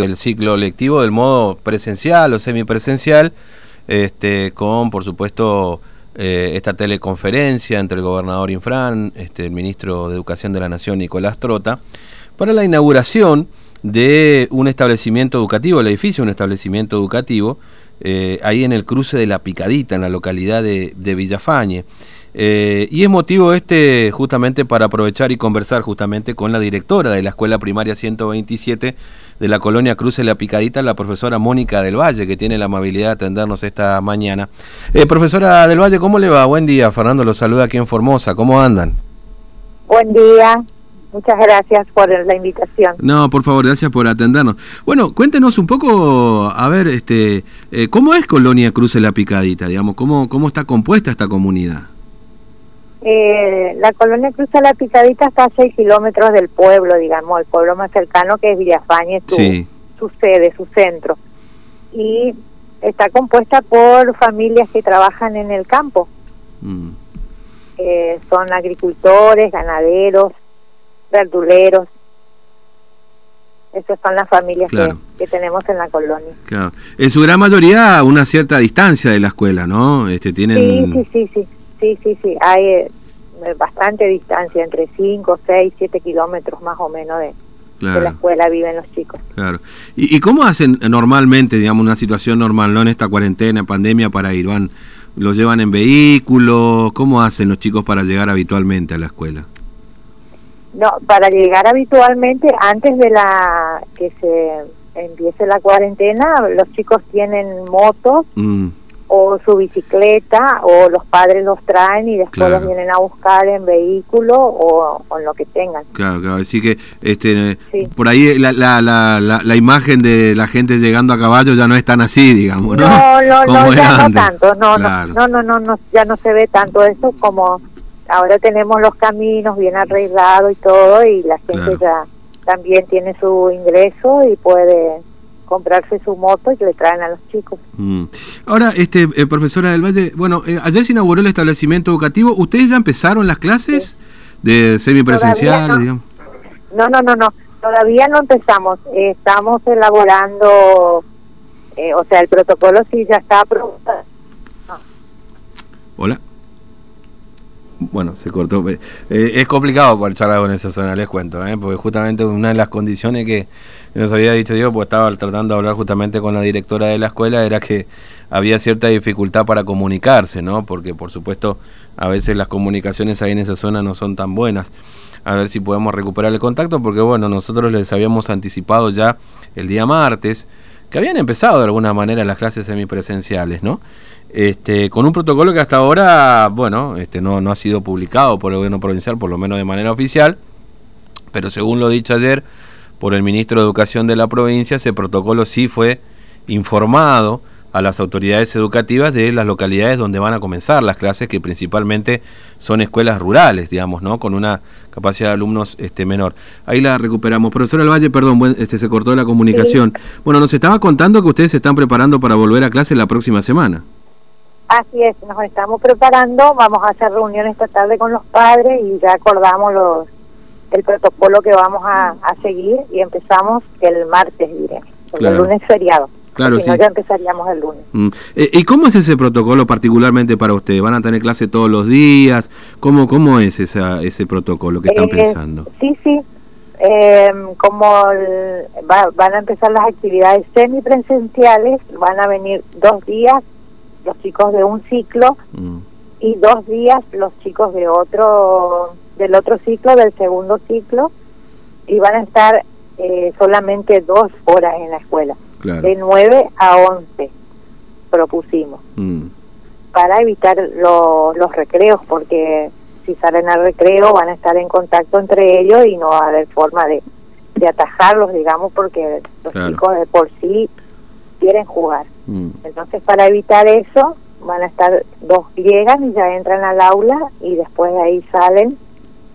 el ciclo lectivo del modo presencial o semipresencial, este, con por supuesto eh, esta teleconferencia entre el gobernador Infran, este, el ministro de Educación de la Nación Nicolás Trota, para la inauguración de un establecimiento educativo, el edificio un establecimiento educativo, eh, ahí en el cruce de La Picadita, en la localidad de, de Villafañe. Eh, y es motivo este justamente para aprovechar y conversar justamente con la directora de la Escuela Primaria 127 de la colonia Cruce La Picadita, la profesora Mónica del Valle, que tiene la amabilidad de atendernos esta mañana. Eh, profesora del Valle, ¿cómo le va? Buen día, Fernando lo saluda aquí en Formosa, ¿cómo andan? Buen día, Muchas gracias por la invitación. No, por favor, gracias por atendernos. Bueno, cuéntenos un poco, a ver, este, eh, ¿cómo es Colonia Cruce La Picadita? Digamos, ¿cómo, cómo está compuesta esta comunidad? Eh, la colonia Cruce La Picadita está a 6 kilómetros del pueblo, digamos, el pueblo más cercano que es Villafañe, su, su sede, su centro. Y está compuesta por familias que trabajan en el campo. Mm. Eh, son agricultores, ganaderos, verduleros. Esas son las familias que, tenemos en la colonia. En su gran mayoría una cierta distancia de la escuela, ¿no? Este, tienen... Sí, sí, sí, sí, sí, sí, Hay eh, bastante distancia, entre 5, 6, 7 kilómetros más o menos de, la escuela viven los chicos. Claro. ¿Y, ¿Y, cómo hacen normalmente, digamos, una situación normal, no en esta cuarentena, pandemia, para ir? ¿Van, ¿Los llevan en vehículo? ¿Cómo hacen los chicos para llegar habitualmente a la escuela? No, para llegar habitualmente, antes de la que se empiece la cuarentena, los chicos tienen motos mm. O su bicicleta o los padres los traen y después los vienen a buscar en vehículo o, en lo que tengan. Claro, claro, así que este, por ahí la, la, la, la, imagen de la gente llegando a caballo ya no es tan así, digamos, ¿no? No, no, no, ya no tanto, no, no, no, no, no, ya no se ve tanto eso como ahora tenemos los caminos bien arreglados y todo y la gente ya también tiene su ingreso y puede comprarse su moto y que le traen a los chicos. Mm. Ahora, este eh, profesora del Valle, bueno, eh, ayer se inauguró el establecimiento educativo. ¿Ustedes ya empezaron las clases de semipresencial? No. no, no, no, no. Todavía no empezamos. estamos elaborando, eh, o sea, el protocolo sí ya está aprobado. Hola bueno, se cortó. Eh, es complicado para charlar con esa zona, les cuento, ¿eh? porque justamente una de las condiciones que nos había dicho Diego, pues estaba tratando de hablar justamente con la directora de la escuela, era que había cierta dificultad para comunicarse, ¿no? Porque por supuesto a veces las comunicaciones ahí en esa zona no son tan buenas. A ver si podemos recuperar el contacto, porque bueno, nosotros les habíamos anticipado ya el día martes que habían empezado de alguna manera las clases semipresenciales, ¿no? Este, con un protocolo que hasta ahora, bueno, este, no, no ha sido publicado por el gobierno provincial, por lo menos de manera oficial, pero según lo dicho ayer por el ministro de Educación de la provincia, ese protocolo sí fue informado a las autoridades educativas de las localidades donde van a comenzar las clases, que principalmente son escuelas rurales, digamos, ¿no? Con una capacidad de alumnos este, menor. Ahí la recuperamos. Profesor Valle, perdón, este, se cortó la comunicación. Bueno, nos estaba contando que ustedes se están preparando para volver a clase la próxima semana. Así es, nos estamos preparando, vamos a hacer reuniones esta tarde con los padres y ya acordamos los, el protocolo que vamos a, seguir y empezamos el martes, diré, el lunes feriado. Claro, sí. ya empezaríamos el lunes. Mm. Eh, ¿Y cómo es ese protocolo particularmente para ustedes? ¿Van a tener clase todos los días? ¿Cómo, cómo es esa, ese protocolo que están eh, pensando? Sí, sí. Eh, como van a empezar las actividades semipresenciales, van a venir dos días los chicos de un ciclo mm. y dos días los chicos de otro del otro ciclo, del segundo ciclo, y van a estar solamente dos horas en la escuela de 9 a 11 propusimos. Mm. para evitar los recreos porque si salen al recreo van a estar en contacto entre ellos y no va a haber forma de, de atajarlos digamos porque los chicos de por sí quieren jugar. Mm. entonces para evitar eso van a estar dos llegan y ya entran al aula y después de ahí salen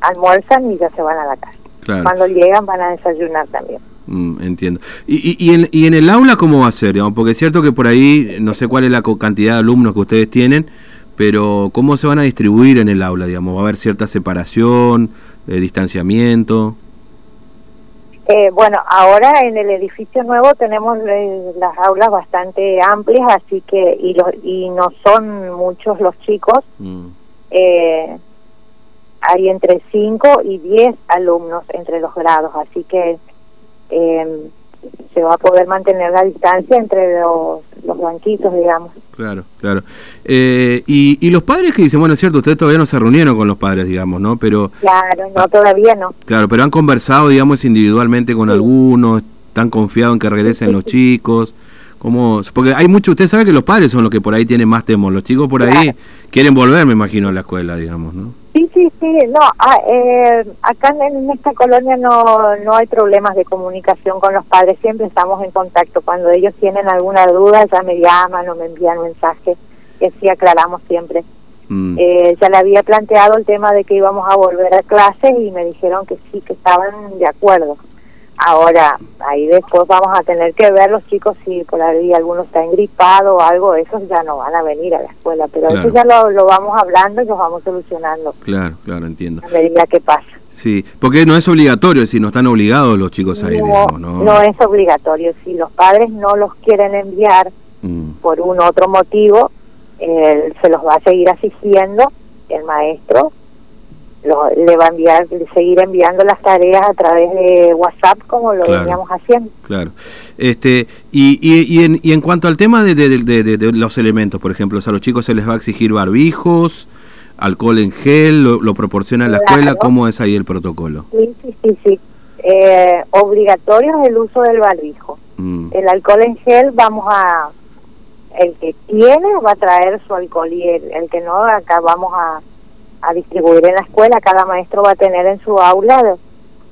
almuerzan y ya se van a la casa. Cuando llegan van a desayunar también Mm, entiendo. ¿Y, y, en, ¿Y en el aula cómo va a ser? Porque es cierto que por ahí, no sé cuál es la cantidad de alumnos que ustedes tienen, pero ¿cómo se van a distribuir en el aula? Digamos? ¿Va a haber cierta separación, eh, distanciamiento? Eh, bueno, ahora en el edificio nuevo tenemos eh, las aulas bastante amplias, así que y, los, y no son muchos los chicos. Mm. Eh, hay entre 5 y 10 alumnos entre los grados, así que eh, se va a poder mantener la distancia entre los, los banquitos, digamos. Claro, claro. Eh, y, y los padres que dicen, bueno, es cierto, ustedes todavía no se reunieron con los padres, digamos, ¿no? Pero Claro, no, todavía no. Claro, pero han conversado, digamos, individualmente con algunos, están confiados en que regresen los chicos. ¿Cómo? Porque hay mucho, usted sabe que los padres son los que por ahí tienen más temor, los chicos por ahí quieren volver, me imagino, a la escuela, digamos, ¿no? Sí, sí, sí, no, ah, eh, acá en, esta colonia no, no hay problemas de comunicación con los padres, siempre estamos en contacto, cuando ellos tienen alguna duda ya me llaman o me envían mensajes, y así aclaramos siempre. Mm. Eh, ya le había planteado el tema de que íbamos a volver a clases y me dijeron que sí, que estaban de acuerdo. Ahora, ahí después vamos a tener que ver los chicos si por ahí alguno está engripado o algo, esos ya no van a venir a la escuela, pero eso ya lo, vamos hablando y los vamos solucionando. Claro, claro, entiendo. A medida que pasa. Sí, porque no es obligatorio, si no están obligados los chicos a ir, no, ¿no? No es obligatorio, si los padres no los quieren enviar mm. por un otro motivo, se los va a seguir asistiendo el maestro le va a enviar, seguir enviando las tareas a través de WhatsApp como lo veníamos haciendo. Claro. Este, y, y, en, y en cuanto al tema de, de, los elementos, por ejemplo, a los chicos se les va a exigir barbijos, alcohol en gel, lo, proporciona la escuela, ¿cómo es ahí el protocolo? Sí, sí, sí, sí. Eh, obligatorio es el uso del barbijo. Mm. El alcohol en gel vamos a, el que tiene va a traer su alcohol y el que no, acá vamos a a distribuir en la escuela. Cada maestro va a tener en su aula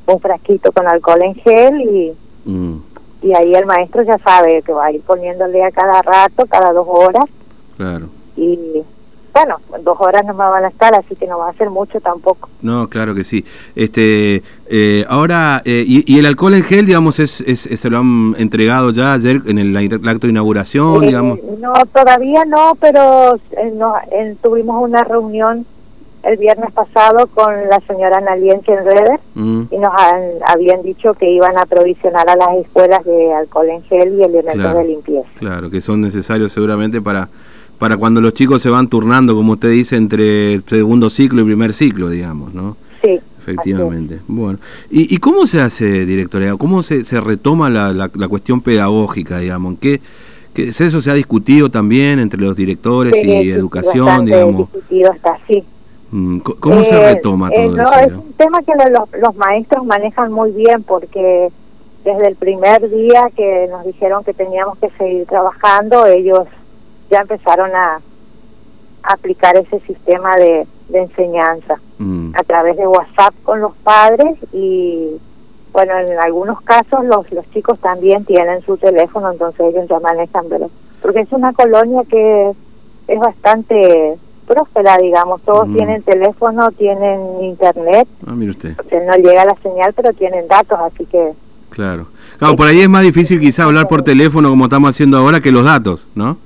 un frasquito con alcohol en gel y, mm. y ahí el maestro ya sabe que va a ir poniéndole a cada rato, cada dos horas. Claro. Y bueno, dos horas no me van a estar, así que no va a ser mucho tampoco. No, claro que sí. Este, eh, ahora, eh, y, el alcohol en gel, digamos, es, es, se lo han entregado ya ayer en el, acto de inauguración, eh, digamos? No, todavía no, pero no, tuvimos una reunión el viernes pasado con la señora Naliense en mm. y nos habían dicho que iban a provisionar a las escuelas de alcohol en gel y elementos de limpieza. Claro, que son necesarios seguramente para para cuando los chicos se van turnando, como usted dice, entre segundo ciclo y primer ciclo, digamos, ¿no? Sí. Efectivamente. Bueno, ¿Y, ¿y cómo se hace, directora? ¿Cómo se, se retoma la, la, cuestión pedagógica, digamos? ¿Qué, qué, ¿Eso se ha discutido también entre los directores y educación, digamos? discutido hasta así. Mm, ¿Cómo se eh, retoma todo eh, eso? Es un tema que los, los maestros manejan muy bien porque desde el primer día que nos dijeron que teníamos que seguir trabajando, ellos ya empezaron a, aplicar ese sistema de, enseñanza mm. a través de WhatsApp con los padres y bueno, en algunos casos los, los chicos también tienen su teléfono, entonces ellos ya manejan, pero porque es una colonia que es bastante próspera, digamos. Todos tienen teléfono, tienen internet. Ah, mire usted. no llega la señal, pero tienen datos, así que... Claro. Claro, por ahí es más difícil quizá hablar por teléfono como estamos haciendo ahora que los datos, ¿no?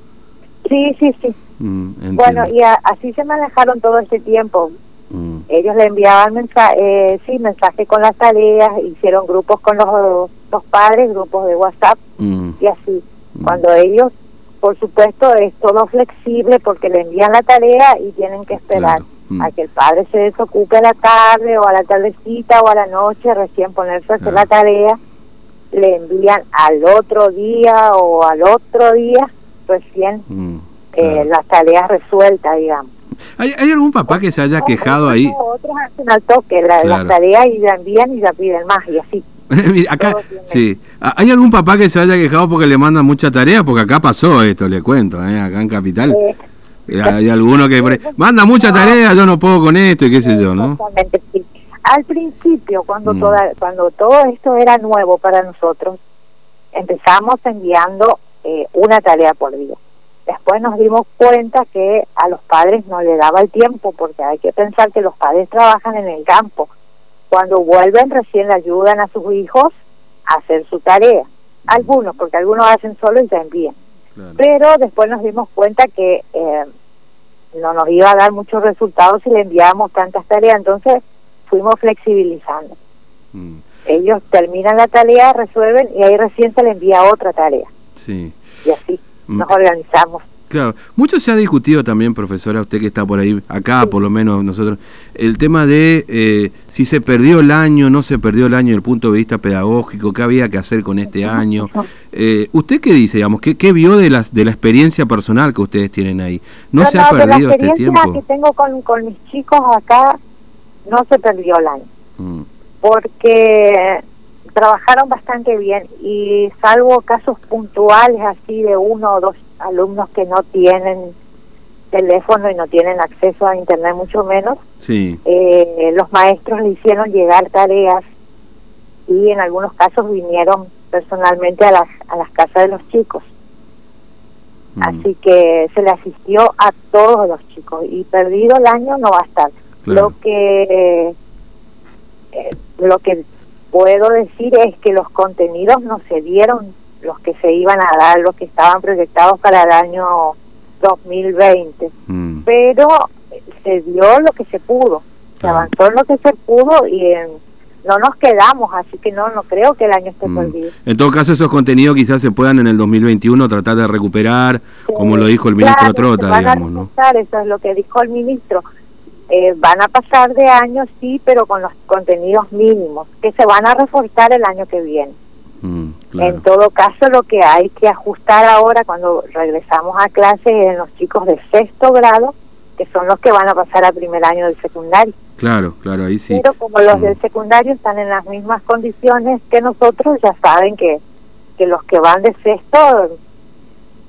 Sí, sí, sí. Mm, bueno, y así se manejaron todo este tiempo. Mm. Ellos le enviaban mensaje, eh, sí, mensajes con las tareas, hicieron grupos con los, los padres, grupos de WhatsApp mm. y así. Cuando ellos por supuesto es todo flexible porque le envían la tarea y tienen que esperar mm. a que el padre se desocupe a la tarde o a la tardecita o a la noche, recién ponerse a hacer la tarea, le envían al otro día o al otro día recién mm, eh, las tareas resueltas, digamos. ¿Hay, ¿Hay, algún papá que se haya quejado ahí? Otros hacen al toque la, las tareas y la envían y la piden más y así. acá, sí. ¿Hay algún papá que se haya quejado porque le mandan mucha tarea? Porque acá pasó esto, le cuento, ¿eh? acá en Capital. Eh, hay alguno que manda mucha tarea, yo no puedo con esto y qué sé yo, ¿no? Sí. Al principio, cuando, mm. toda, cuando todo esto era nuevo para nosotros, empezamos enviando eh, una tarea por día. Después nos dimos cuenta que a los padres no le daba el tiempo, porque hay que pensar que los padres trabajan en el campo cuando vuelven recién le ayudan a sus hijos a hacer su tarea. Algunos, porque algunos hacen solo y ya envían. Pero después nos dimos cuenta que eh, no nos iba a dar muchos resultados si le enviábamos tantas tareas, entonces fuimos flexibilizando. Mm. Ellos terminan la tarea, resuelven y ahí recién se le envía otra tarea. Sí. Y así mm. nos organizamos. Claro, mucho se ha discutido también, profesora, usted que está por ahí, acá por lo menos nosotros, el tema de eh, si se perdió el año, no se perdió el año desde el punto de vista pedagógico, qué había que hacer con este año. Eh, ¿Usted qué dice, digamos, qué, qué vio de, las, de la experiencia personal que ustedes tienen ahí? ¿No, se ha perdido este tiempo? La experiencia que tengo con, con, mis chicos acá, no se perdió el año. Mm. Porque trabajaron bastante bien y salvo casos puntuales así de uno o dos alumnos que no tienen teléfono y no tienen acceso a internet mucho menos sí. eh, los maestros le hicieron llegar tareas y en algunos casos vinieron personalmente a las a las casas de los chicos mm. así que se le asistió a todos los chicos y perdido el año no va a estar lo que eh, lo que puedo decir es que los contenidos no se dieron los que se iban a dar, los que estaban proyectados para el año 2020. Mm. Pero se dio lo que se pudo, se avanzó en lo que se pudo y no nos quedamos, así que no no creo que el año esté mm. perdido. En todo caso, esos contenidos quizás se puedan en el 2021 tratar de recuperar, como lo dijo el ministro Trota, digamos, ¿no? Eso es lo que dijo el ministro. Eh, van a pasar de año, sí, pero con los contenidos mínimos, que se van a reforzar el año que viene. Mm, en todo caso, lo que hay que ajustar ahora cuando regresamos a clases es en los chicos de sexto grado, que son los que van a pasar al primer año del secundario. Claro, claro, ahí sí. Pero como los mm. del secundario están en las mismas condiciones que nosotros, ya saben que, que los que van de sexto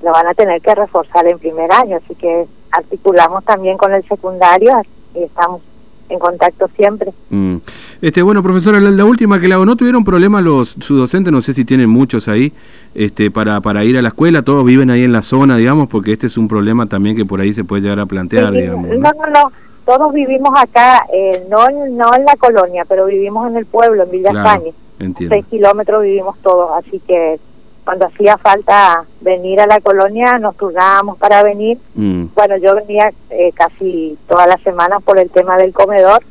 lo van a tener que reforzar en primer año, así que articulamos también con el secundario estamos en contacto siempre. Mm. Este, bueno, profesora, la, última que le hago, ¿no tuvieron problemas los sus docentes? No sé si tienen muchos ahí, este, para, para ir a la escuela, todos viven ahí en la zona, digamos, porque este es un problema también que por ahí se puede llegar a plantear, digamos. ¿no? no, no, todos vivimos acá, eh, no, no en la colonia, pero vivimos en el pueblo, en Villa España. Seis kilómetros vivimos todos, así que cuando hacía falta venir a la colonia nos turnábamos para venir. Mm. Bueno, yo venía eh, casi todas las semanas por el tema del comedor,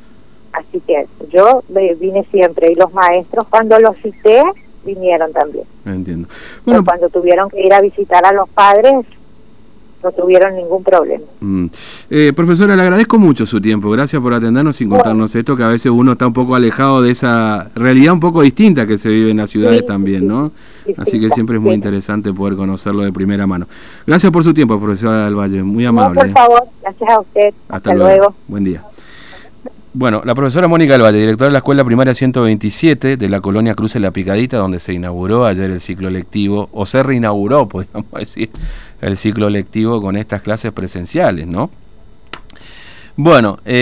así que yo vine siempre y los maestros cuando los cité vinieron también. Entiendo. Bueno, cuando tuvieron que ir a visitar a los padres no tuvieron ningún problema. Mm. Eh, profesora, le agradezco mucho su tiempo. Gracias por atendernos y contarnos esto, que a veces uno está un poco alejado de esa realidad un poco distinta que se vive en las ciudades también, ¿no? Así que siempre es muy interesante poder conocerlo de primera mano. Gracias por su tiempo, profesora del Valle. Muy amable. por favor. Gracias a usted. Hasta, luego. Buen día. Bueno, la profesora Mónica Valle, directora de la Escuela Primaria 127 de la colonia Cruz de la Picadita, donde se inauguró ayer el ciclo lectivo, o se reinauguró, podríamos decir, el ciclo lectivo con estas clases presenciales, ¿no? Bueno, eh,